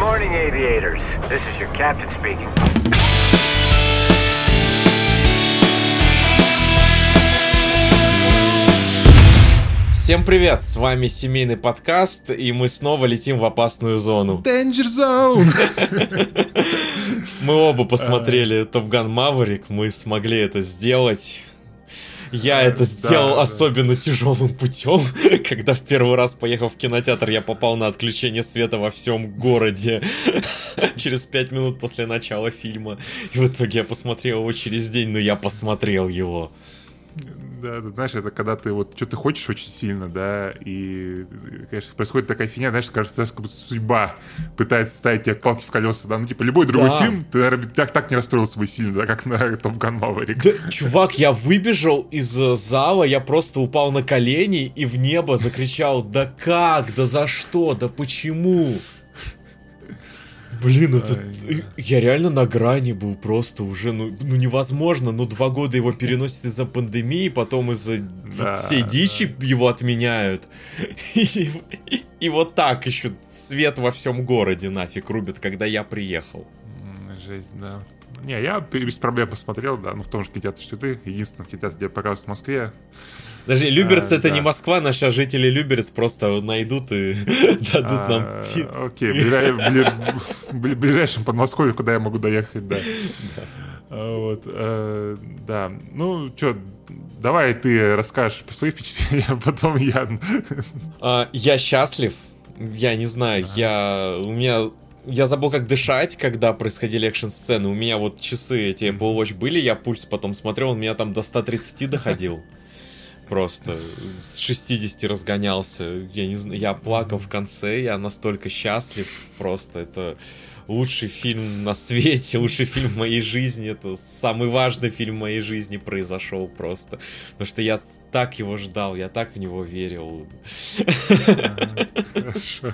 morning, aviators. This is your captain speaking. Всем привет, с вами семейный подкаст, и мы снова летим в опасную зону. Danger Zone! Мы оба посмотрели Top Gun Maverick, мы смогли это сделать. Я это сделал да. особенно тяжелым путем, когда в первый раз поехав в кинотеатр, я попал на отключение света во всем городе через пять минут после начала фильма. И в итоге я посмотрел его через день, но я посмотрел его. Да, ты знаешь, это когда ты вот что-то хочешь очень сильно, да, и, конечно, происходит такая фигня, знаешь, кажется, как будто судьба пытается ставить тебе палки в колеса, да, ну, типа, любой другой Да. фильм, ты, наверное, так, так не расстроился бы сильно, да, как на Топ Ган Maverick. Да, чувак, я выбежал из э, зала, я просто упал на колени и в небо закричал, да как, да за что, да почему? Блин, это... Ай, Я реально на грани был просто уже, ну, ну невозможно, ну два года его переносят из-за пандемии, потом из-за Да, вот всей дичи его отменяют. И, и- и вот так еще свет во всем городе нафиг рубят, когда я приехал. Жесть, да. Не, я без проблем посмотрел, да, ну, в том же кинотеатре, что ты, единственный кинотеатр, где показывают в Москве. Даже Люберц А, это да. не Москва, наши жители Люберец просто найдут и дадут нам А, Окей, бля- ближайшем Подмосковье, куда я могу доехать, да. А, Вот, э, да. Ну, что, давай ты расскажешь по своим впечатлениям, а потом я... А, Я счастлив. Я не знаю, я... У меня... Я забыл, как дышать, когда происходили экшн-сцены. У меня вот часы эти Apple Watch были, я пульс потом смотрел, он меня там до 130 доходил. Просто с 60 разгонялся. Я не знаю, я плакал в конце, я настолько счастлив. Просто это лучший фильм на свете, лучший фильм в моей жизни. Это самый важный фильм в моей жизни произошел просто. Потому что я так его ждал, я так в него верил. Хорошо.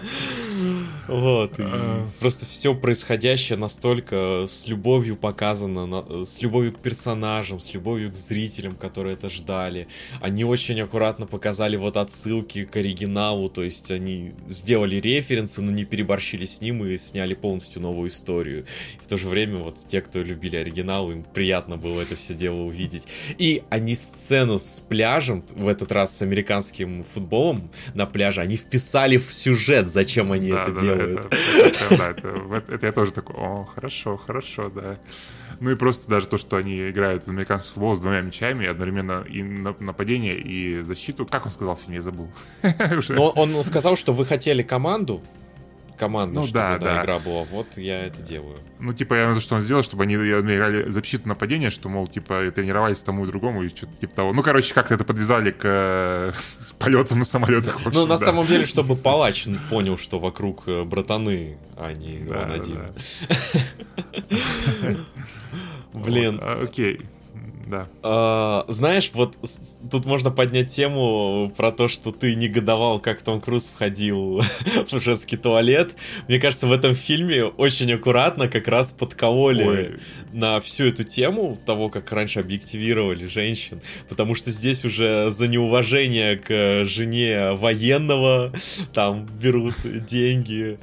Вот. А. Просто все происходящее настолько с любовью показано, с любовью к персонажам, с любовью к зрителям, которые это ждали. Они очень аккуратно показали вот отсылки к оригиналу, то есть они сделали референсы, но не переборщили с ним и сняли полностью новую историю. И в то же время вот те, кто любили оригинал, им приятно было это все дело увидеть. И они сцену с пляжем, в этот раз с американским футболом на пляже, они вписали в сюжет, зачем они Да, это да, делают. Это, это- да, это- в это- это я тоже такой, о, хорошо, хорошо, да. Ну и просто даже то, что они играют в американский футбол с двумя мячами, одновременно и на- нападение, и защиту. Как он сказал в фильме, я забыл. Но он сказал, что вы хотели команду, команду, Ну чтобы да, да, игра была. Вот я это делаю. Ну, типа, я виду, что он сделал, чтобы они играли защиту нападения, что, мол, типа, тренировались тому и другому, и что-то типа того. Ну, короче, как-то это подвязали к э, полетам на самолетах. Ну, общем, на да. самом деле, чтобы палач понял, что вокруг э, братаны, а не Да, он один. да. Блин, а, Окей, да. А, знаешь, вот тут можно поднять тему про то, что ты негодовал, как Том Круз входил в женский туалет. Мне кажется, в этом фильме очень аккуратно как раз подкололи Ой. на всю эту тему того, как раньше объективировали женщин. Потому что здесь уже за неуважение к жене военного там берут деньги.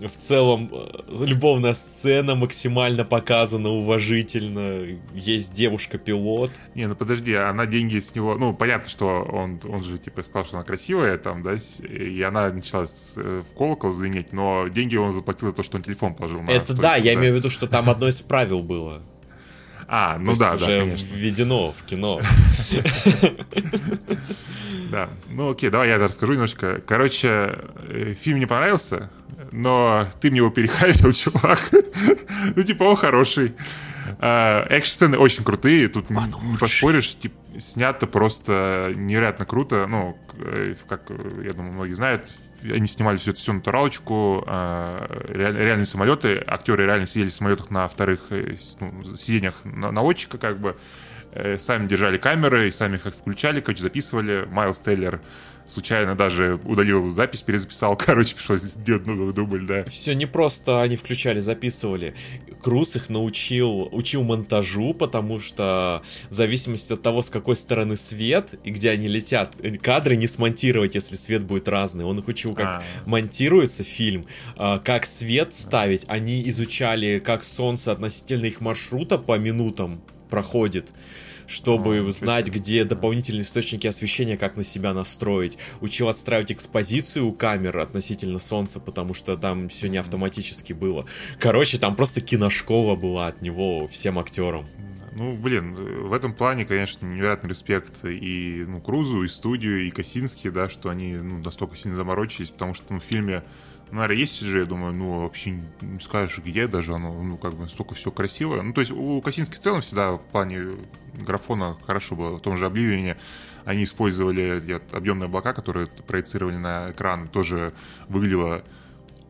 В целом, э, любовная сцена максимально показана уважительно. Есть девушка-пилот. Не, ну подожди, она деньги с него... Ну, понятно, что он, он же, типа, сказал, что она красивая там, да, и она начала э, в колокол звенеть, но деньги он заплатил за то, что он телефон положил на Это стойку, да, я имею в виду, что там одно из правил было. А, ну да, да, уже конечно. введено в кино. Да. Ну окей, давай я расскажу немножко. Короче, э, фильм мне понравился, но ты мне его перехайпил, чувак. Ну, типа, он хороший. А, Экшн-сцены очень крутые, тут не не поспоришь. Тип, снято просто невероятно круто. Ну, э, как, э, я думаю, многие знают, они снимали все это все натуралочку, а, реаль- реальные самолеты, актеры реально сидели в самолетах на вторых э, ну, сиденьях на- наводчика, как бы. Э, Сами держали камеры и сами их включали, короче, записывали. Майлз Тейлор случайно даже удалил запись, перезаписал. Короче, пришлось сделать новый дубль, да. Все не просто они включали, записывали. Круз их научил, учил монтажу, потому что в зависимости от того, с какой стороны свет и где они летят, э, кадры не смонтировать, если свет будет разный. Он их учил, как А. монтируется фильм, а, как свет ставить. Они изучали, как солнце относительно их маршрута по минутам проходит чтобы О, знать, где дополнительные источники освещения, как на себя настроить. Учил отстраивать экспозицию у камер относительно солнца, потому что там все не автоматически было. Короче, там просто киношкола была от него всем актерам. Ну, блин, в этом плане, конечно, невероятный респект и ну, Крузу, и студию, и Косински, да, что они ну, настолько сильно заморочились, потому что ну, в фильме, наверное, есть CGI, я думаю, ну, вообще не скажешь, где даже оно, ну, как бы настолько все красиво. Ну, то есть у Косински в целом всегда в плане графона хорошо было. В том же Обливине они использовали объемные облака, которые проецировали на экран, тоже выглядело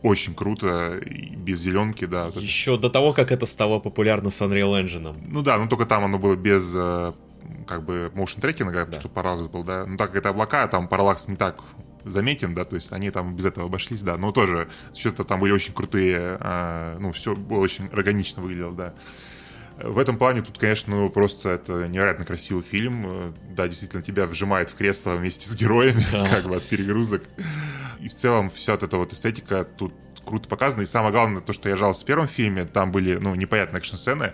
очень круто, без зеленки, да. Еще до того, как это стало популярно с Unreal Engine. ну да, но только там оно было без э, как бы motion трекинга, Да. что параллакс был, да. Ну так как это облака, там параллакс не так заметен, да, то есть они там без этого обошлись, да, но тоже что-то там были очень крутые, э, ну все было очень органично выглядело, да. В этом плане тут, конечно, ну, просто это невероятно красивый фильм. Да, действительно, тебя вжимает в кресло вместе с героями, Да. как бы от перегрузок. И в целом вся вот эта вот эстетика тут круто показана. И самое главное, то, что я жаловался в первом фильме, там были, ну, непонятные экшн-сцены.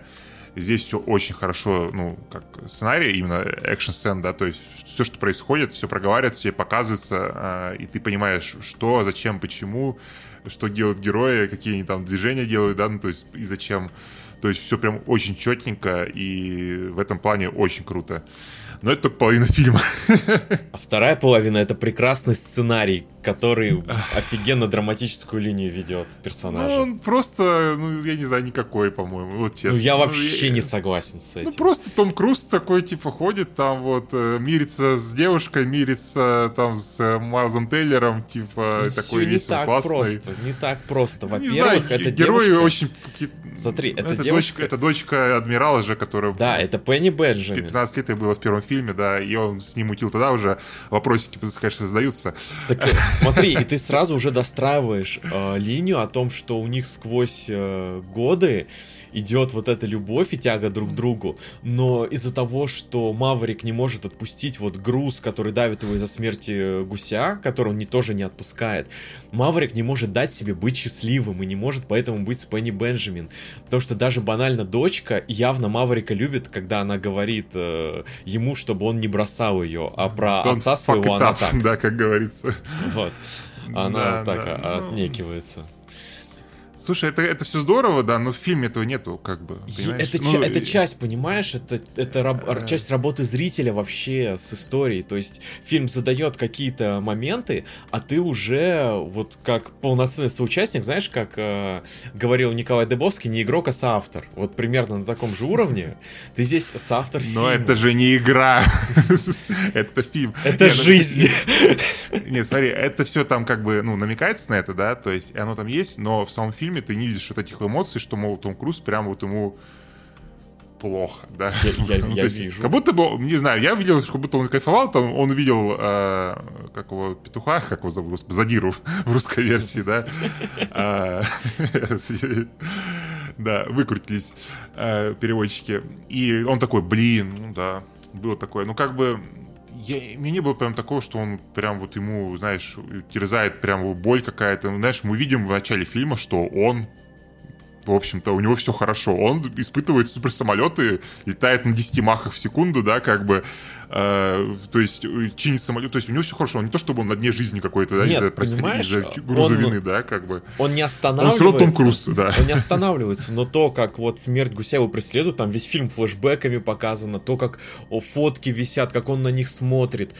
Здесь все очень хорошо, ну, как сценарий, именно экшн-сцен, да, то есть все, что происходит, все проговаривается, все показывается, а, и ты понимаешь, что, зачем, почему, что делают герои, какие они там движения делают, да, ну, то есть и зачем. То есть все прям очень четненько, и в этом плане очень круто. Но это только половина фильма. А вторая половина это прекрасный сценарий, который офигенно драматическую линию ведет Ну, персонажа. он просто, ну, я не знаю, никакой, по-моему, вот честно. Ну, я Ну, вообще я- не согласен с Ну, этим. просто Том Круз такой, типа, ходит там вот, э, мирится с девушкой, мирится там с э, Майлзом Тейлером, типа, Всё такой не весь так классный. просто, не так просто. Во-первых, это герои девушка... очень... Смотри, это это девушка- дочка, это дочка адмирала же, которая Да, это Пенни Бенджамин. 15 лет ей было в первом фильме, да, и он с ним мутил тогда уже вопросики, конечно, задаются. Так, э, смотри, и ты сразу уже достраиваешь э, линию о том, что у них сквозь э, годы идет вот эта любовь и тяга друг к другу, но из-за того, что Маврик не может отпустить вот груз, который давит его из-за смерти э, гуся, который он не, тоже не отпускает, Маврик не может дать себе быть счастливым и не может поэтому быть с Пенни Бенджамин. Потому что даже банально дочка явно Маврика любит, когда она говорит э, ему, чтобы он не бросал ее, а про Don't отца своего она так. Да, как говорится. Вот. Она Да, так да, а, отнекивается. Слушай, это, это все здорово, да, но в фильме этого нету, как бы, понимаешь? Это, Ну, это и- часть, понимаешь, это, это раб- Э. часть работы зрителя вообще с историей. То есть фильм задает какие-то моменты, а ты уже вот как полноценный соучастник, знаешь, как э, говорил Николай Дебовский, не игрок, а соавтор. Вот примерно на таком же уровне. Ты здесь соавтор Но фильма. это же не игра. это фильм. Это ну, жизнь. Нет, смотри, это все там как бы, ну, намекается на это, да, то есть оно там есть, но в самом фильме ты не видишь вот этих эмоций, что, мол, Том Круз прям вот ему плохо, да. Я- я- Ну, я есть, вижу. Как будто бы, не знаю, я видел, как будто он кайфовал, там он увидел, э, как его, петуха, как его зовут, господи, Задиру в русской версии, да. А, Да, выкрутились э, переводчики. И он такой, блин, ну да, было такое. Ну, как бы, я, мне не было прям такого, что он прям вот ему, знаешь, терзает прям боль какая-то. Знаешь, мы видим в начале фильма, что он в общем-то, у него все хорошо. Он испытывает суперсамолеты, летает на 10 махах в секунду, да, как бы, э, то есть э, чинит самолет, то есть у него все хорошо. Он не то, чтобы он на дне жизни какой-то, да, из-за просвет- понимаешь, из-за он- грузовины, да, как бы. Он не Он останавливается. все равно Том Круз, да. Он не останавливается, но то, как вот смерть гуся его преследует, там весь фильм флешбэками показано, то, как фотки висят, как он на них смотрит.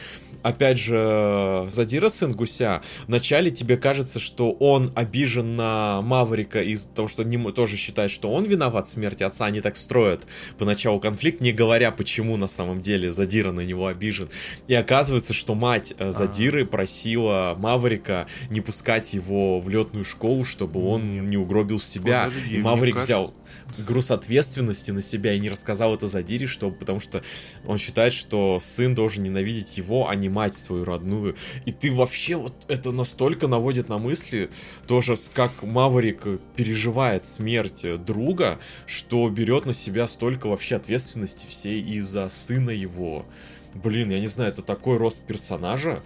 Опять же, Задира, сын гуся, вначале тебе кажется, что он обижен на Маврика из-за того, что не, тоже считает, что он виноват в смерти отца, они так строят поначалу конфликт, не говоря, почему на самом деле Задира на него обижен. И оказывается, что мать э, Задиры просила Маврика не пускать его в летную школу, чтобы он не угробил себя. Подожди, и Маврик кажется- взял груз ответственности на себя и не рассказал это Задире, что, потому что он считает, что сын должен ненавидеть его, а не мать свою родную. И ты вообще вот это настолько наводит на мысли, тоже как Маврик переживает смерть друга, что берет на себя столько вообще ответственности всей из-за сына его. Блин, я не знаю, это такой рост персонажа,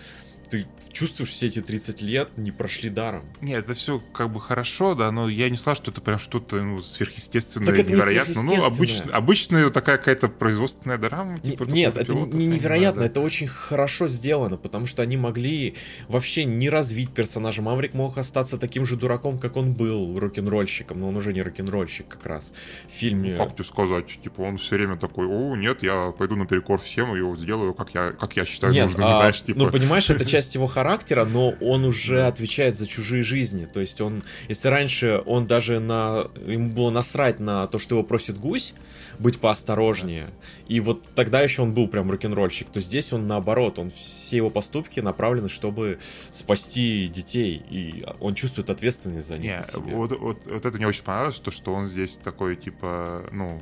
ты чувствуешь все эти 30 лет не прошли даром. Нет, это все как бы хорошо, да, но я не сказал, что это прям что-то ну, сверхъестественное, так это невероятное. Не ну, обычно, обычная такая какая-то производственная драма. Типа, Нет, это пилотов, не невероятно, это очень хорошо сделано, потому что они могли вообще не развить персонажа. Маврик мог остаться таким же дураком, как он был рок-н-ролльщиком, но он уже не рок-н-ролльщик как раз в фильме. Ну, как тебе сказать, типа он все время такой, о, нет, я пойду наперекор всем и сделаю, как я, как я считаю нет, нужным, а, знаешь, типа... Ну, понимаешь, это часть часть его характера, но он уже отвечает за чужие жизни. То есть он, если раньше он даже на, ему было насрать на то, что его просит гусь, быть поосторожнее, и вот тогда еще он был прям рок-н-ролльщик, то здесь он наоборот, он все его поступки направлены, чтобы спасти детей, и он чувствует ответственность за них. Не, вот, вот, вот это мне очень понравилось, то, что он здесь такой, типа, ну,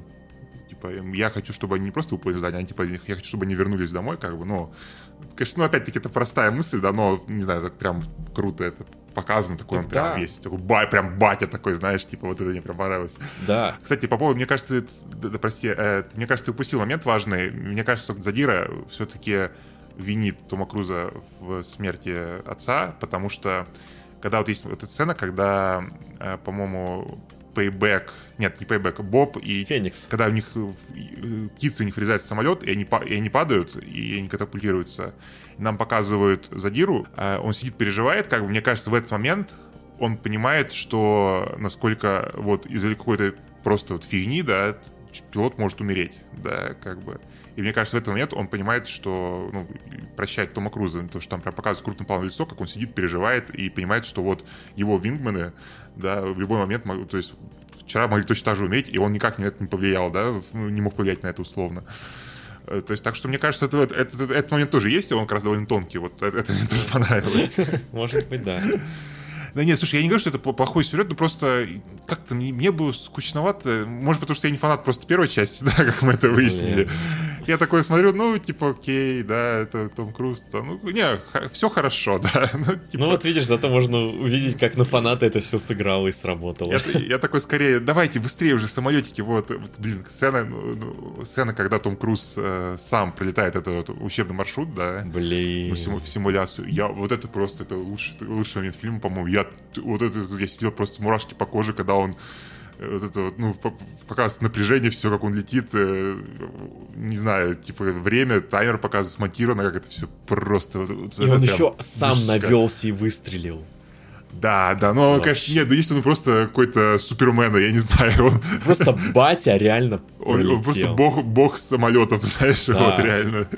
типа, я хочу, чтобы они не просто уплыли в здание, а типа, я хочу, чтобы они вернулись домой, как бы, но Конечно, ну, опять-таки, это простая мысль, да, но, не знаю, так прям круто это показано, такой так он прям да. есть, такой ба, прям батя такой, знаешь, типа вот это мне прям понравилось. Да. Кстати, по поводу, мне кажется, ты, да, прости, э, мне кажется, ты упустил момент важный. Мне кажется, Задира все-таки винит Тома Круза в смерти отца, потому что когда вот есть вот эта сцена, когда, э, по-моему, Payback, нет, не Payback, Боб и... Феникс. Когда у них э, птицы у них врезается в самолет, и они, и они падают, и они катапультируются. Нам показывают Задиру, а он сидит, переживает, как бы, мне кажется, в этот момент он понимает, что насколько вот из-за какой-то просто вот фигни, да, пилот может умереть, да, как бы. И мне кажется, в этот момент он понимает, что, ну, прощает Тома Круза, то, что там прям показывает крупным планом лицо, как он сидит, переживает и понимает, что вот его вингмены, да, в любой момент, то есть вчера могли точно так же умереть, и он никак на это не повлиял, да, ну, не мог повлиять на это условно. Э, то есть, так что мне кажется, это, это, этот момент тоже есть, и он как раз довольно тонкий. Вот это, это мне тоже понравилось. Может быть, да. Да нет, слушай, я не говорю, что это плохой сюжет, но просто как-то мне, мне было скучновато. Может, потому что я не фанат просто первой части, да, как мы это выяснили. Я такой смотрю, ну, типа, окей, да, это Том Круз. Там, ну, не, все хорошо, да. Ну, типа... ну, вот видишь, зато можно увидеть, как на фаната это все сыграло и сработало. Я, я такой скорее, давайте быстрее уже самолетики, вот, вот блин, сцена, ну, ну, сцена, когда Том Круз э, сам прилетает, это вот учебный маршрут, да. Блин. В, в симуляцию. Я, вот это просто, это лучший, лучший момент фильма, по-моему. Я вот это, я сидел просто мурашки по коже, когда он э, вот это вот, ну, показывает напряжение, все, как он летит, э, не знаю, типа, время, таймер показывает, смонтировано, как это все просто... Вот, и он еще сам дышка. навелся и выстрелил. Да, да, ну, он, конечно, нет, да если он просто какой-то супермен, я не знаю. Он... Просто батя реально он, он просто бог, бог самолетов, знаешь, да. вот реально.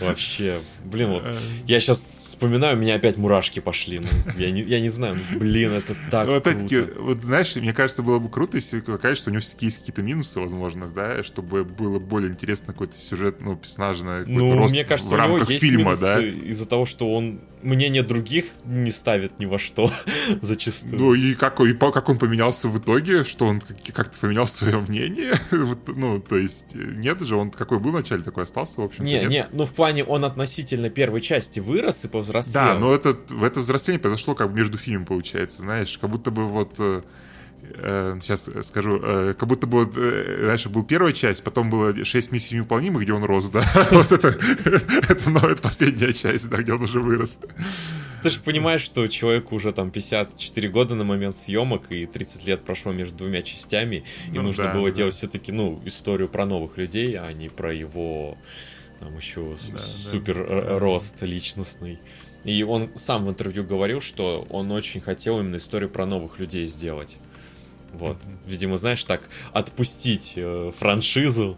Вообще, блин, вот я сейчас вспоминаю, у меня опять мурашки пошли. Ну, я, не, я не знаю, ну, блин, это так Ну, опять-таки, вот знаешь, мне кажется, было бы круто, если что у него все-таки есть какие-то минусы, возможно, да, чтобы было более интересно какой-то сюжет, ну, персонажный ну, рост мне кажется, в рамках у него есть фильма, да. Из-за того, что он мнение других не ставит ни во что зачастую. Ну и как, и как он поменялся в итоге, что он как-то поменял свое мнение? ну, то есть, нет же, он какой был вначале, такой остался, в общем Не, нет. не, ну в плане он относительно первой части вырос и повзрослел. Да, но это, это взросление произошло как между фильмом, получается, знаешь, как будто бы вот э, сейчас э, скажу, э, как будто бы вот, раньше был первая часть, потом было 6 миссий невыполнимых, где он рос, да, вот это, это, ну, это последняя часть, да, где он уже вырос. Ты же понимаешь, что человеку уже там 54 года на момент съемок, и 30 лет прошло между двумя частями, и ну, нужно да, было да. делать все-таки, ну, историю про новых людей, а не про его там еще да, супер да, рост да. личностный. И он сам в интервью говорил, что он очень хотел именно историю про новых людей сделать. Вот. Видимо, знаешь, так отпустить э, франшизу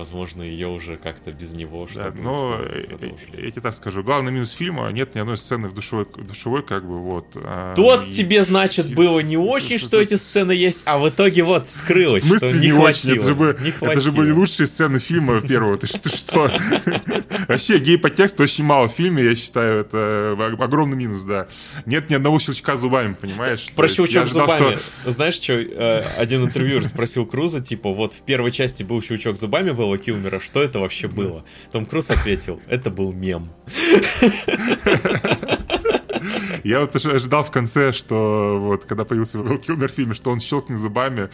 возможно, ее уже как-то без него что-то. Да, но я тебе так скажу, главный минус фильма нет ни одной сцены в душевой, душевой как бы вот. А, Тот и... тебе значит было не очень, что эти сцены есть, а в итоге вот вскрылось. В смысле не, не очень? Это же, бы, это же были лучшие сцены фильма первого. Ты что? Вообще гей-подтекста очень мало в фильме, я считаю, это огромный минус, да. Нет ни одного щелчка зубами, понимаешь? Про щелчок зубами. Знаешь, что э, один интервьюер спросил Круза, типа, вот в первой части был щелчок зубами, Вэлла Килмера, что это вообще было? Том Круз ответил, это был мем. Я вот ожидал в конце, что вот, когда появился Вэл Килмер в фильме, что он щелкнет зубами.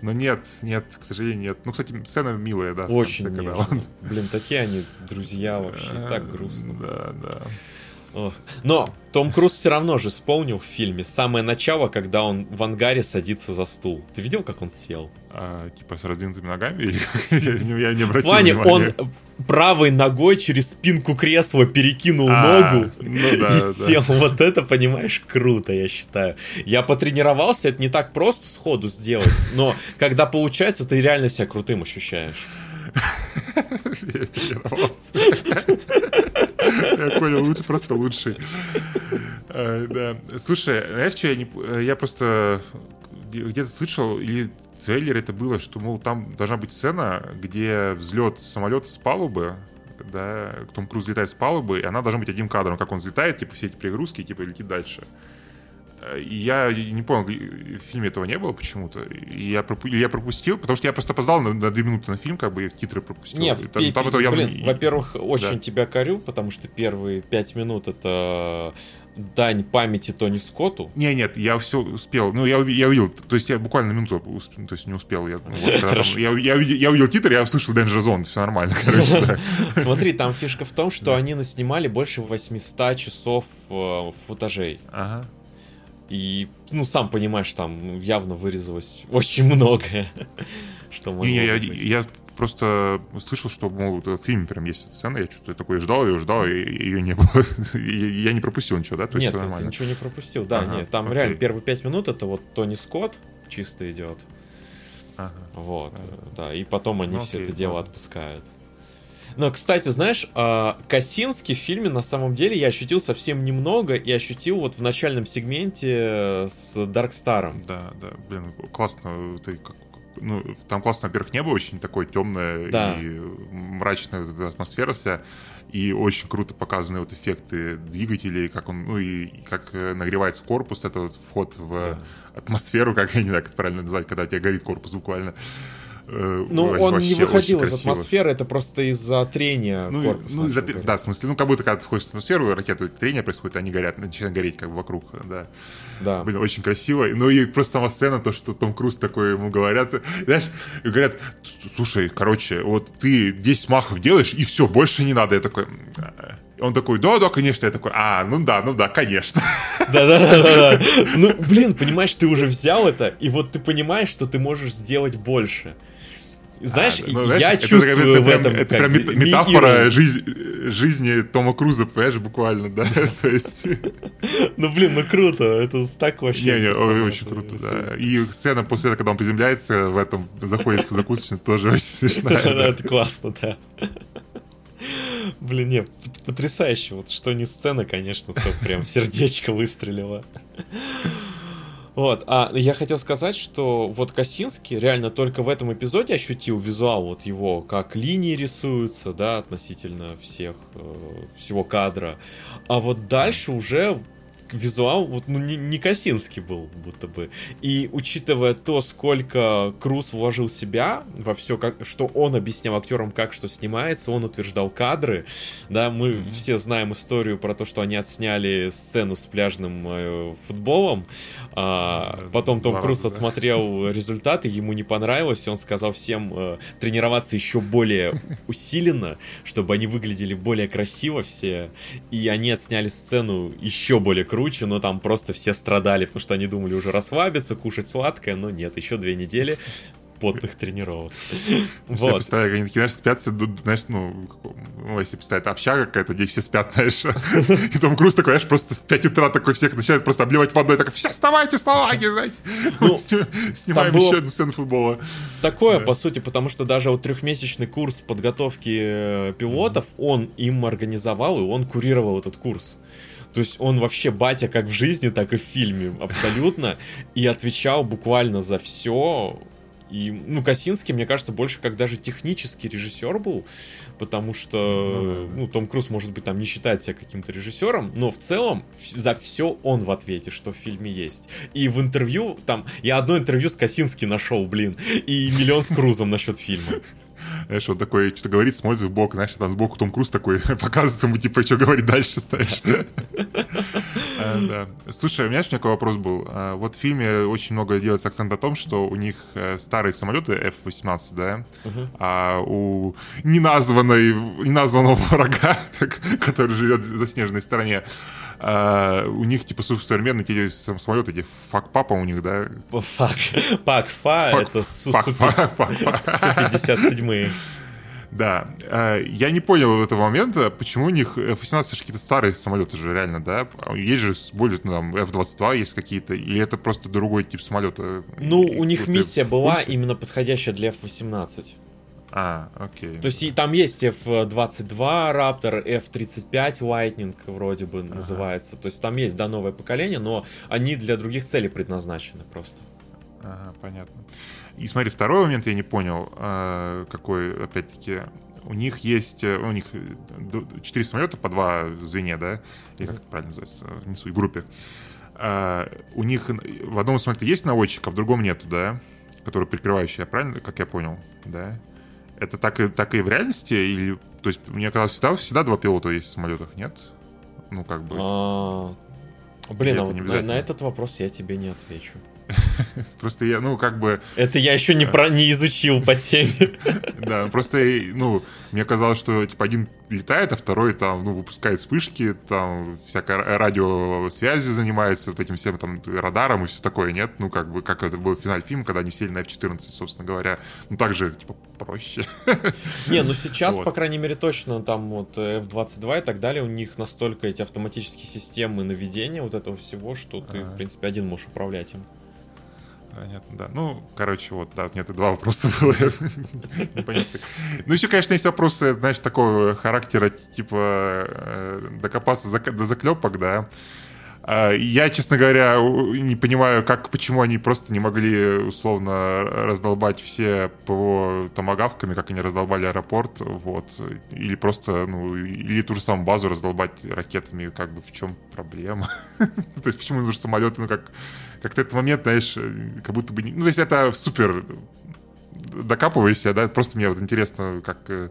Но нет, нет, к сожалению, нет. Ну, кстати, сцена милая, да. Очень милая. Он... Блин, такие они друзья вообще, так грустно. Да, да. Но Том Круз все равно же исполнил в фильме самое начало, когда он в ангаре садится за стул. Ты видел, как он сел? А, типа с раздвинутыми ногами? Я не обратил плане он правой ногой через спинку кресла перекинул а, ногу ну и сел. Вот это, понимаешь, круто, я считаю. Я потренировался, это не так просто сходу сделать, но когда получается, ты реально себя крутым ощущаешь. Я тренировался. Я понял, лучше, просто лучший. А, да. Слушай, знаешь, что я не... Я просто где-то слышал, или в трейлере это было, что, мол, там должна быть сцена, где взлет самолета с палубы, да, Том Круз летает с палубы, и она должна быть одним кадром, как он взлетает, типа, все эти перегрузки, типа, летит дальше. Я не понял, в фильме этого не было почему-то. Я, пропу- я пропустил, потому что я просто опоздал на, на 2 минуты на фильм, как бы, титры пропустил. Не, там, пи- там этого блин, явно... во-первых, очень да. тебя корю, потому что первые 5 минут это дань памяти Тони Скотту. Не, нет, я все успел. Ну, я, я увидел, то есть я буквально минуту, то есть не успел. Я, вот, там, я, я, я увидел титр, я услышал Danger Zone, все нормально, короче, да. Смотри, там фишка в том, что они наснимали больше 800 часов э, футажей. Ага. И, ну, сам понимаешь, там явно вырезалось очень многое, что могло не, я, я просто слышал, что, мол, в фильме прям есть эта сцена, я что-то такое ждал, ее ждал, и ее не было. я не пропустил ничего, да? То нет, есть нормально. ничего не пропустил, да, ага, нет. Там окей. реально первые пять минут это вот Тони Скотт чисто идет. Ага. Вот, ага. да, и потом они ну, все окей, это дело отпускают. Но, кстати, знаешь, а, Косинский в фильме на самом деле я ощутил совсем немного и ощутил вот в начальном сегменте с Даркстаром. Да, да, блин, классно. Ты как ну, там классно, во-первых, небо очень такое темное да. и мрачная атмосфера вся. И очень круто показаны вот эффекты двигателей, как он, ну и как нагревается корпус, это вот вход в да. атмосферу, как я не знаю, как правильно назвать, когда у тебя горит корпус буквально. Э, ну, он не выходил из атмосферы, это просто из-за трения ну, корпуса. Ну, из-за, да, в смысле, ну, как будто когда ты входишь в атмосферу, ракеты трение происходит, они горят, начинают гореть как бы вокруг, да. Да. Блин, очень красиво. Ну и просто сама сцена, то, что Том Круз такой ему говорят, знаешь, говорят, слушай, короче, вот ты 10 махов делаешь, и все, больше не надо. Я такой, он такой, да, да, конечно. Я такой, а, ну да, ну да, конечно. Да-да-да. Ну, блин, понимаешь, ты уже взял это, и вот ты понимаешь, что ты можешь сделать больше. Знаешь, а, ну, знаешь я это, чувствую это, в этом... Это прям ми- метафора жизнь, жизни Тома Круза, понимаешь, буквально, да? То есть... Ну, блин, ну круто, это так вообще... Не-не, очень круто, да. И сцена после этого, когда он приземляется, в этом заходит в закусочную, тоже очень смешная. Это классно, да. Блин, не, потрясающе. Вот что не сцена, конечно, то прям сердечко выстрелило. Вот, а я хотел сказать, что вот Косинский реально только в этом эпизоде ощутил визуал вот его, как линии рисуются, да, относительно всех, э, всего кадра. А вот дальше уже визуал вот ну, не, не Косинский был, будто бы. И учитывая то, сколько Круз вложил себя во все, как, что он объяснял актерам, как что снимается, он утверждал кадры, да, мы все знаем историю про то, что они отсняли сцену с пляжным э, футболом, а, mm-hmm. потом Том Круз раза, отсмотрел да. результаты, ему не понравилось, и он сказал всем э, тренироваться еще более усиленно, чтобы они выглядели более красиво все, и они отсняли сцену еще более круто, круче, но там просто все страдали, потому что они думали уже расслабиться, кушать сладкое, но нет, еще две недели потных тренировок. Вот. Я представляю, они такие, знаешь, спят, знаешь, ну, ну, если представить, общага какая-то, где все спят, знаешь, и Том Круз такой, знаешь, просто в 5 утра такой всех начинает просто обливать водой, такой, все, вставайте, салаги, знаете. Ну, Снимаем еще одну сцену футбола. Такое, по сути, потому что даже вот трехмесячный курс подготовки э, пилотов, он им организовал, и он курировал этот курс. То есть он вообще батя как в жизни, так и в фильме абсолютно. И отвечал буквально за все. И, ну, Косинский, мне кажется, больше как даже технический режиссер был, потому что, ну, Том Круз, может быть, там не считает себя каким-то режиссером, но в целом за все он в ответе, что в фильме есть. И в интервью, там, я одно интервью с Косински нашел, блин, и миллион с Крузом насчет фильма. Знаешь, он такой что-то говорит, смотрит в бок, знаешь, там сбоку Том Круз такой показывает ему, типа, что говорить дальше, знаешь. Да. Слушай, у меня еще такой вопрос был. А, вот в фильме очень много делается акцент на том, что у них э, старые самолеты F-18, да, а у неназванной, неназванного врага, который живет в заснеженной стороне, а, у них типа современные те самолеты, эти фак-папа у них, да? Фак. Пак-фа, это Су-57. Да. А, я не понял этого момента, почему у них F-18 какие-то старые самолеты же, реально, да? Есть же более, ну, там, F-22 есть какие-то, или это просто другой тип самолета? Ну, у них миссия была именно подходящая для F-18. А, окей. То есть и там есть F-22 Raptor, F-35 Lightning вроде бы ага. называется. То есть там есть, да, новое поколение, но они для других целей предназначены просто. Ага, понятно. И смотри, второй момент я не понял, а, какой, опять-таки, у них есть, у них четыре самолета по два звене, да? Или как это правильно называется? Не суть, группе. А, у них в одном самолете есть наводчик, а в другом нету, да? Который прикрывающий, правильно, как я понял, да? Это так и, так и в реальности? Или, то есть, мне казалось, всегда, всегда два пилота есть в самолетах, нет? Ну, как бы... А... Блин, а вот на, на этот вопрос я тебе не отвечу. Просто я, ну, как бы... Это я еще не, про, не изучил по теме. Да, просто, ну, мне казалось, что, типа, один летает, а второй там, ну, выпускает вспышки, там, всякой радиосвязью занимается, вот этим всем там радаром и все такое, нет? Ну, как бы, как это был финаль фильма, когда они сели на F-14, собственно говоря. Ну, так же, типа, проще. Не, ну сейчас, вот. по крайней мере, точно там вот F-22 и так далее, у них настолько эти автоматические системы наведения вот этого всего, что ты, а -а -а. в принципе, один можешь управлять им. Понятно, да. Ну, короче, вот, да, нет, два вопроса было. Непонятно. Ну, еще, конечно, есть вопросы, знаешь, такого характера, типа, э, докопаться до заклепок, да. А, я, честно говоря, не понимаю, как, почему они просто не могли условно раздолбать все ПВО томогавками, как они раздолбали аэропорт, вот, или просто, ну, или ту же самую базу раздолбать ракетами, как бы в чем проблема? То есть почему нужны самолеты, ну, как, как-то этот момент, знаешь, как будто бы... Ну, то есть это супер докапываешься, да, просто мне вот интересно, как... Э,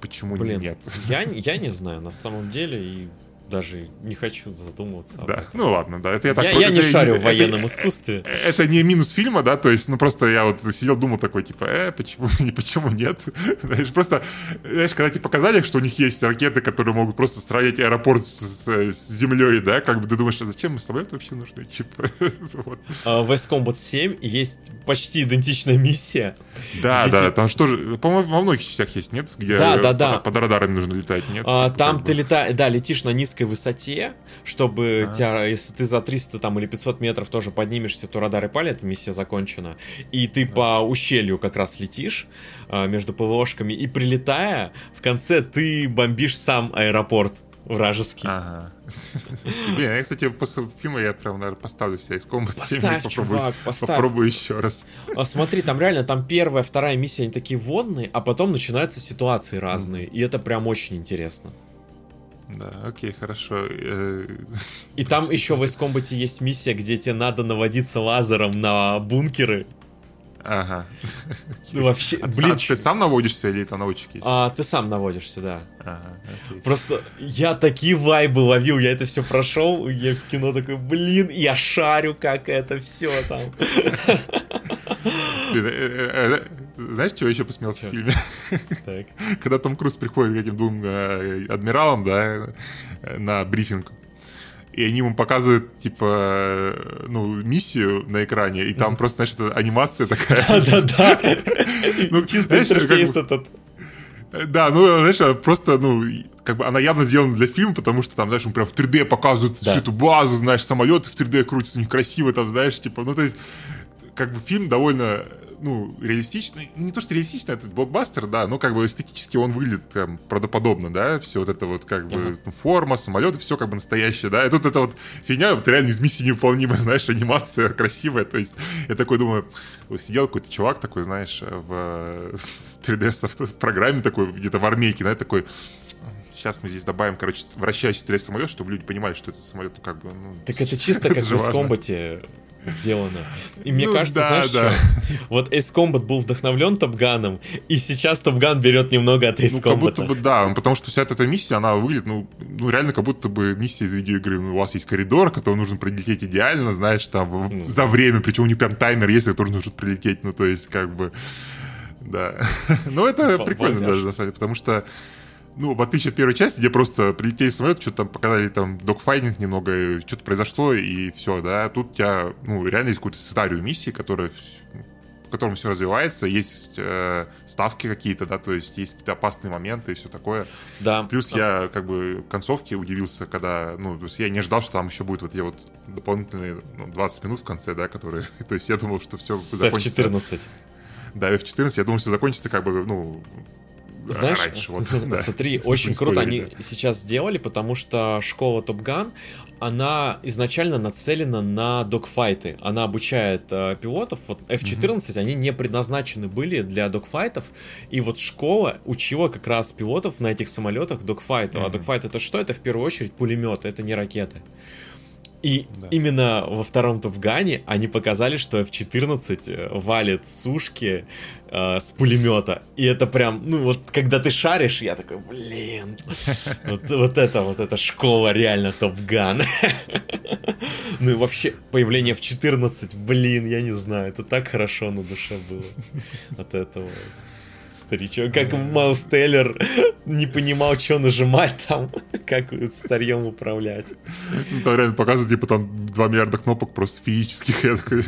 почему Блин, нет? Я, я не знаю, на самом деле, и даже не хочу задумываться. Да, ну ладно, да. Это я так. Я, я не шарю это, в военном это, искусстве. Это не минус фильма, да, то есть, ну просто я вот сидел, думал такой, типа, э, почему, почему нет? Знаешь, просто, знаешь, когда тебе показали, что у них есть ракеты, которые могут просто строить аэропорт с, с, с землей, да, как бы ты думаешь, а зачем мы самолеты вообще нужны, типа, вот. А, в West Combat 7 есть почти идентичная миссия. Да, да, там что же, по-моему, во многих частях есть, нет? Где да, да, да. Под, радарами нужно летать, нет? А, там ты летаешь, да, летишь на низкой высоте, чтобы а. тебя, если ты за 300 там или 500 метров тоже поднимешься, то радары палят, миссия закончена. И ты а. по ущелью как раз летишь а, между ПВОшками, и прилетая, в конце ты бомбишь сам аэропорт вражеский. Ага. Блин, я, кстати, после фильма я прям, наверное, поставлю себя из комбо Поставь, попробую, чувак, поставь. Попробую еще раз. А смотри, там реально, там первая, вторая миссия, они такие водные, а потом начинаются ситуации разные, mm. и это прям очень интересно. Да, окей, хорошо. И там еще в Combat есть миссия, где тебе надо наводиться лазером на бункеры. Ага. Ну, вообще, а блин. Ты, сам наводишься или это наводчик есть? А, ты сам наводишься, да. Ага, окей. Просто я такие вайбы ловил, я это все прошел, я в кино такой, блин, я шарю, как это все там. Э, э, знаешь, чего еще посмеялся в фильме? Так. Когда Том Круз приходит к этим двум э, адмиралам, да, на брифинг, и они ему показывают, типа, ну, миссию на экране, и там просто, это анимация такая. Да-да-да. Ну, чисто интерфейс этот. Да, ну, знаешь, просто, ну, как бы она явно сделана для фильма, потому что там, знаешь, он прям в 3D показывает да. всю эту базу, знаешь, самолеты в 3D крутятся, у них красиво там, знаешь, типа, ну, то есть, как бы фильм довольно ну, реалистично. Не то, что реалистично, это блокбастер, да, но как бы эстетически он выглядит там правдоподобно, да, все вот это вот как бы uh-huh. форма, самолеты, все как бы настоящее, да, и тут это вот фигня, вот реально из миссии невыполнимая, знаешь, анимация красивая, то есть я такой думаю, вот сидел какой-то чувак такой, знаешь, в 3D программе такой, где-то в армейке, да, такой, сейчас мы здесь добавим, короче, вращающийся самолет, чтобы люди понимали, что это самолет, ну, как бы, ну... Так это чисто как в комбате сделано. И мне Ну кажется, да, знаешь да. что? Вот Ace Combat был вдохновлен Топганом, и сейчас Топган берет немного от Ace Ну, как будто Combat. бы, да, потому что вся эта миссия, она выглядит, ну, ну, реально, как будто бы миссия из видеоигры. Ну, у вас есть коридор, который нужно пролететь идеально, знаешь, там, Ну. за время, причем у них прям таймер есть, который нужно прилететь, ну, то есть, как бы, да. Но это прикольно даже, на самом деле, потому что, ну, в отличие от первой части, где просто прилетели самолет, что-то там показали, там, докфайтинг немного, что-то произошло, и все, да, тут у тебя, ну, реально есть какой-то сценарий миссии, которая в котором все развивается, есть э, ставки какие-то, да, то есть есть какие-то опасные моменты и все такое. Да. Плюс я как бы в концовке удивился, когда, ну, то есть я не ожидал, что там еще будет вот эти вот дополнительные ну, 20 минут в конце, да, которые, то есть я думал, что все С закончится. F14. Да, F14, я думал, все закончится как бы, ну, Знаешь, раньше. Вот, да. смотри, очень круто они сейчас сделали, потому что школа Top Gun, она изначально нацелена на докфайты. Она обучает э, пилотов. Вот F-14, они не предназначены были для докфайтов. И вот школа учила как раз пилотов на этих самолетах докфайту. А Мгм. докфайт это что? Это в первую очередь пулеметы, это не ракеты. И Да. именно во втором Топгане они показали, что F-14 э, валит сушки э, с пулемета. И это прям, ну вот, когда ты шаришь, я такой, блин, вот, вот это, вот эта школа реально Топган. Ну и вообще, появление F-14, блин, я не знаю, это так хорошо на душе было от этого. Старичок, как Маус Теллер не понимал, что нажимать там, как старьем управлять. Ну, там реально показывают, типа, там 2 миллиарда кнопок просто физических. Я такой,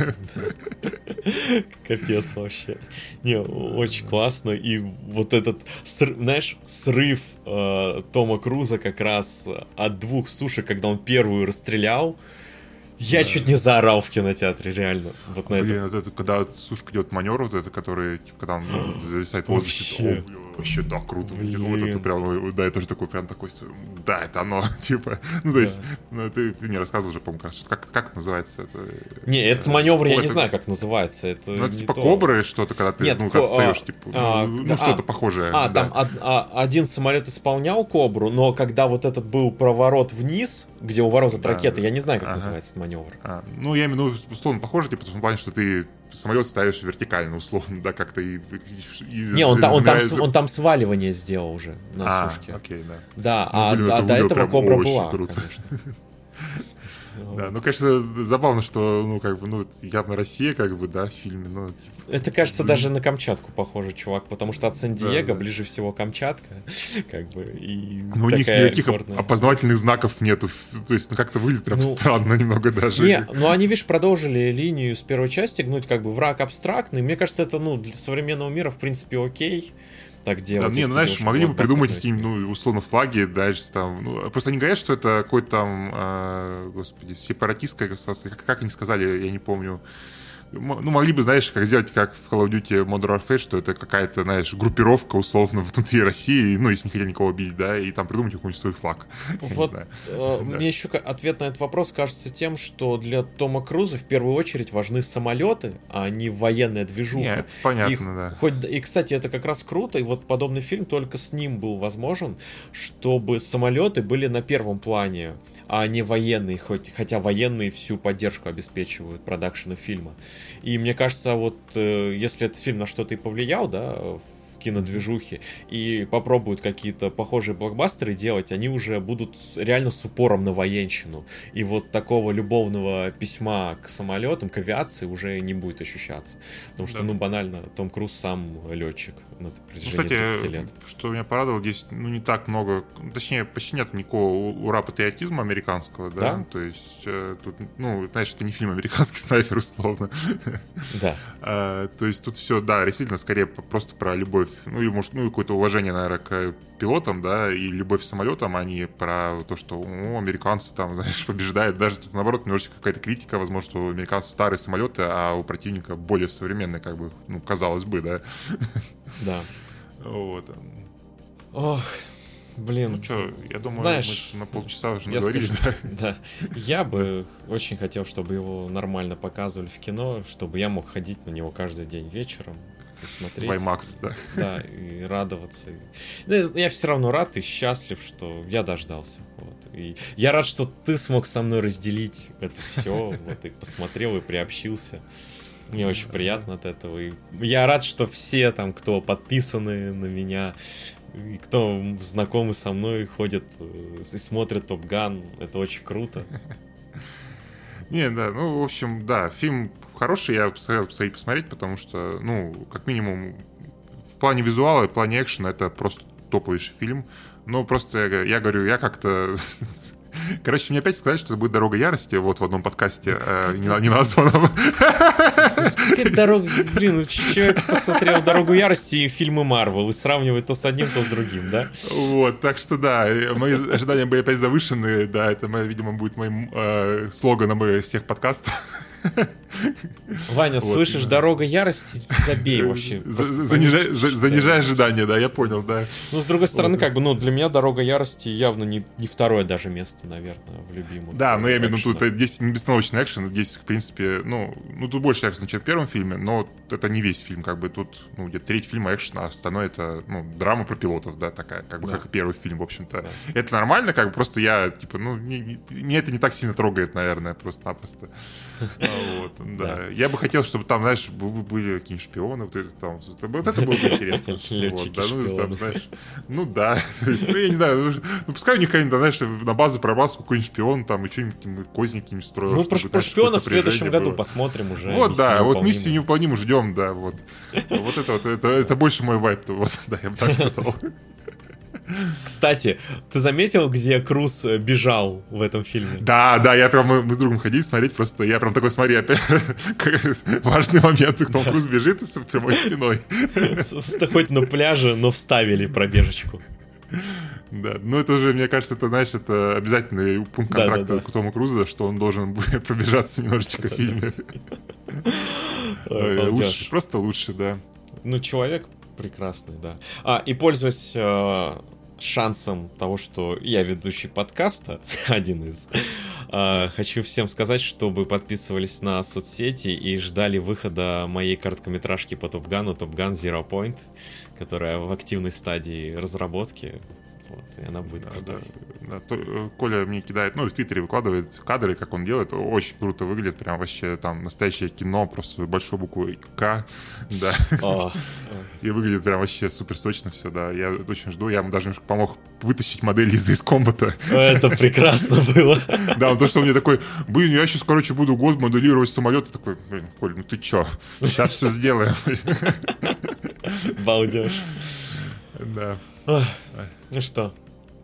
Капец вообще. Не, очень классно. И вот этот, знаешь, срыв э, Тома Круза как раз от двух сушек, когда он первую расстрелял, я чуть не заорал в кинотеатре, реально. Вот на это. Блин, вот это, когда сушка идет маневр, вот это, который, типа, когда он ну, зависает в воздухе, Вообще. о, вообще так круто. выглядит. Вот это Блин. прям, да, я тоже такой, прям такой, да, это оно, типа, ну, то есть, ну, ты, ты мне рассказывал же, по-моему, как, как это называется это? Не, этот маневр я не это- знаю, как называется. Это Ну, это не типа то. кобры что-то, когда ты, Нет, ну, ко- когда встаешь, а, типа, а, ну, да, ну, что-то а, похожее. А, да. там од- а, один самолет исполнял кобру, но когда вот этот был проворот вниз, где у ворот от Да. ракеты, я не знаю, как Ага. называется этот маневр. А, ну, я именно, ну, условно, похоже, типа, в том плане, что ты самолет ставишь вертикально, условно, да, как-то и... и Не, он, там, он, там, он там сваливание сделал уже на А, сушке. окей, да. Да, Ну, а, блин, а это до этого кобра была, круто. конечно. Да, ну, конечно, забавно, что, ну, как бы, ну, явно Россия, как бы, да, в фильме, ну, типа, Это, кажется, даже на Камчатку похоже, чувак, потому что от Сан-Диего Да, да. ближе всего Камчатка, как бы, и ну, у них никаких горная. опознавательных знаков нету, то есть, ну, как-то выглядит прям Ну, странно немного даже. Не, ну они, видишь, продолжили линию с первой части гнуть, как бы враг абстрактный. Мне кажется, это, ну, для современного мира, в принципе, окей так Да, делать. не, если ну, знаешь, могли бы придумать какие-нибудь, ну, условно, флаги дальше там. Ну, просто они говорят, что это какой-то там, э, господи, сепаратистское государство. Как, как они сказали, я не помню. Ну, могли бы, знаешь, как сделать, как в Call of Duty Modern Warfare, что это какая-то, знаешь, группировка, условно, внутри России, ну, если не хотели никого обидеть, да, и там придумать какой-нибудь свой флаг. Вот э, Да. мне еще ответ на этот вопрос кажется тем, что для Тома Круза в первую очередь важны самолеты, а не военная движуха. Нет, понятно, да. Хоть, и, кстати, это как раз круто, и вот подобный фильм только с ним был возможен, чтобы самолеты были на первом плане, а не военные, хоть, хотя военные всю поддержку обеспечивают продакшена фильма. И мне кажется, вот э, если этот фильм на что-то и повлиял, да, в кинодвижухе, и попробуют какие-то похожие блокбастеры делать, они уже будут реально с упором на военщину. И вот такого любовного письма к самолетам, к авиации уже не будет ощущаться. Потому что, Да. ну, банально, Том Круз сам летчик на Ну, протяжении 30 кстати, лет. что меня порадовало, здесь, ну, не так много, точнее, почти нет никакого у- ура-патриотизма американского, да, Да? то есть, э, тут, ну, знаешь, это не фильм «Американский снайпер», условно, Да. А, то есть тут все, да, действительно, скорее просто про любовь, ну, и, может, ну, и какое-то уважение, наверное, к пилотам, да, и любовь к самолетам, а не про то, что, о, американцы там, знаешь, побеждают, даже тут, наоборот, немножечко какая-то критика, возможно, что у американцев старые самолеты, а у противника более современные, как бы, ну, казалось бы, да, Да. вот. Ох, Блин, Ну что, я думаю, знаешь, мы на полчаса уже наговорили. скажу, да. Я бы очень хотел, чтобы его нормально показывали в кино, чтобы я мог ходить на него каждый день вечером и смотреть. IMAX, да. Да, и радоваться. Я все равно рад и счастлив, что я дождался. Вот. И я рад, что ты смог со мной разделить это все, вот, и посмотрел, и приобщился. Мне очень приятно от этого. И я рад, что все там, кто подписаны на меня, и кто знакомы со мной, ходят э, и смотрят Топ Ган. Это очень круто. Не, да, ну, в общем, да, фильм хороший, я посоветовал посмотреть, посмотреть, потому что, ну, как минимум, в плане визуала и в плане экшена это просто топовейший фильм. Но просто я, я говорю, я как-то... Короче, мне опять сказали, что это будет «Дорога ярости», вот в одном подкасте, э, не, не названном. Дорога... Блин, ну человек посмотрел «Дорогу ярости» и фильмы Марвел и сравнивает то с одним, то с другим, да? Вот, так что да, мои ожидания были опять завышены, да, это, видимо, будет моим э, слоганом всех подкастов. Ваня, Вот, слышишь, да. дорога ярости, забей вообще. За- Просто Занижай, ожидания, да, я понял, да. Ну, с другой стороны, Вот. как бы, ну, для меня дорога ярости явно не, не второе даже место, наверное, в любимых. Да, но я имею в виду, тут здесь не бестановочный экшен, здесь, в принципе, ну, ну, тут больше экшена, чем в первом фильме, но это не весь фильм, как бы, тут, ну, где-то треть фильма экшена, а остальное это, ну, драма про пилотов, да, такая, как бы, Да. как и первый фильм, в общем-то. Да. Это нормально, как бы, просто я, типа, ну, не- не- меня это не так сильно трогает, наверное, просто-напросто. Вот, да. Да. Я бы хотел, чтобы там, знаешь, были какие-нибудь шпионы, вот это там, вот это было бы интересно. Вот, да, ну, там, знаешь, ну да, ну я не знаю, ну, пускай у них какая-нибудь, знаешь, на базу пробрался какой-нибудь шпион, там, и что-нибудь козники какие-нибудь строил. Ну, чтобы, про, знаешь, шпионов в следующем году было. посмотрим уже. Вот, да, «Миссию вот невыполнима». миссию невыполнимую ждем, да, вот. Вот это вот, это, это больше мой вайп, вот, да, я бы так сказал. Кстати, ты заметил, где Круз э, бежал в этом фильме? Да, да, я прям, мы, мы с другом ходили смотреть, просто я прям такой, смотри, опять важный момент, Том Круз бежит с прямой спиной. Хоть на пляже, но вставили пробежечку. Да, ну это уже, мне кажется, это, знаешь, это обязательный пункт Да, да, контракта да. к Тому Круза, что он должен будет пробежаться немножечко в фильме. Обалдеж. Лучше, просто лучше, да. Ну, человек прекрасный, да. А, и пользуясь э, шансом того, что я ведущий подкаста, один из, э, хочу всем сказать, чтобы подписывались на соцсети и ждали выхода моей короткометражки по Топгану, Топган Zero Point, которая в активной стадии разработки. Вот, и она будет Да, крутой. да, да. То- э, Коля мне кидает, ну, в Твиттере выкладывает кадры, как он делает. Очень круто выглядит, прям вообще там настоящее кино, просто большой буквой К, да. А, И выглядит прям вообще супер сочно все, да. Я очень жду, я ему даже немножко помог вытащить модель из из комбата. Это прекрасно было. Да, он то, что он мне такой, блин, я сейчас, короче, буду год моделировать самолет. И такой, блин, Коль, ну ты чё? Сейчас все сделаем. Балдеж. Да. Ну что,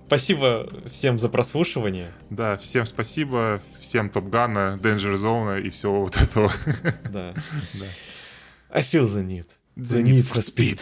спасибо всем за прослушивание. Да, всем спасибо, всем Топгана, Danger Zone и всего вот этого. Да. Да. I feel the need. The need for speed.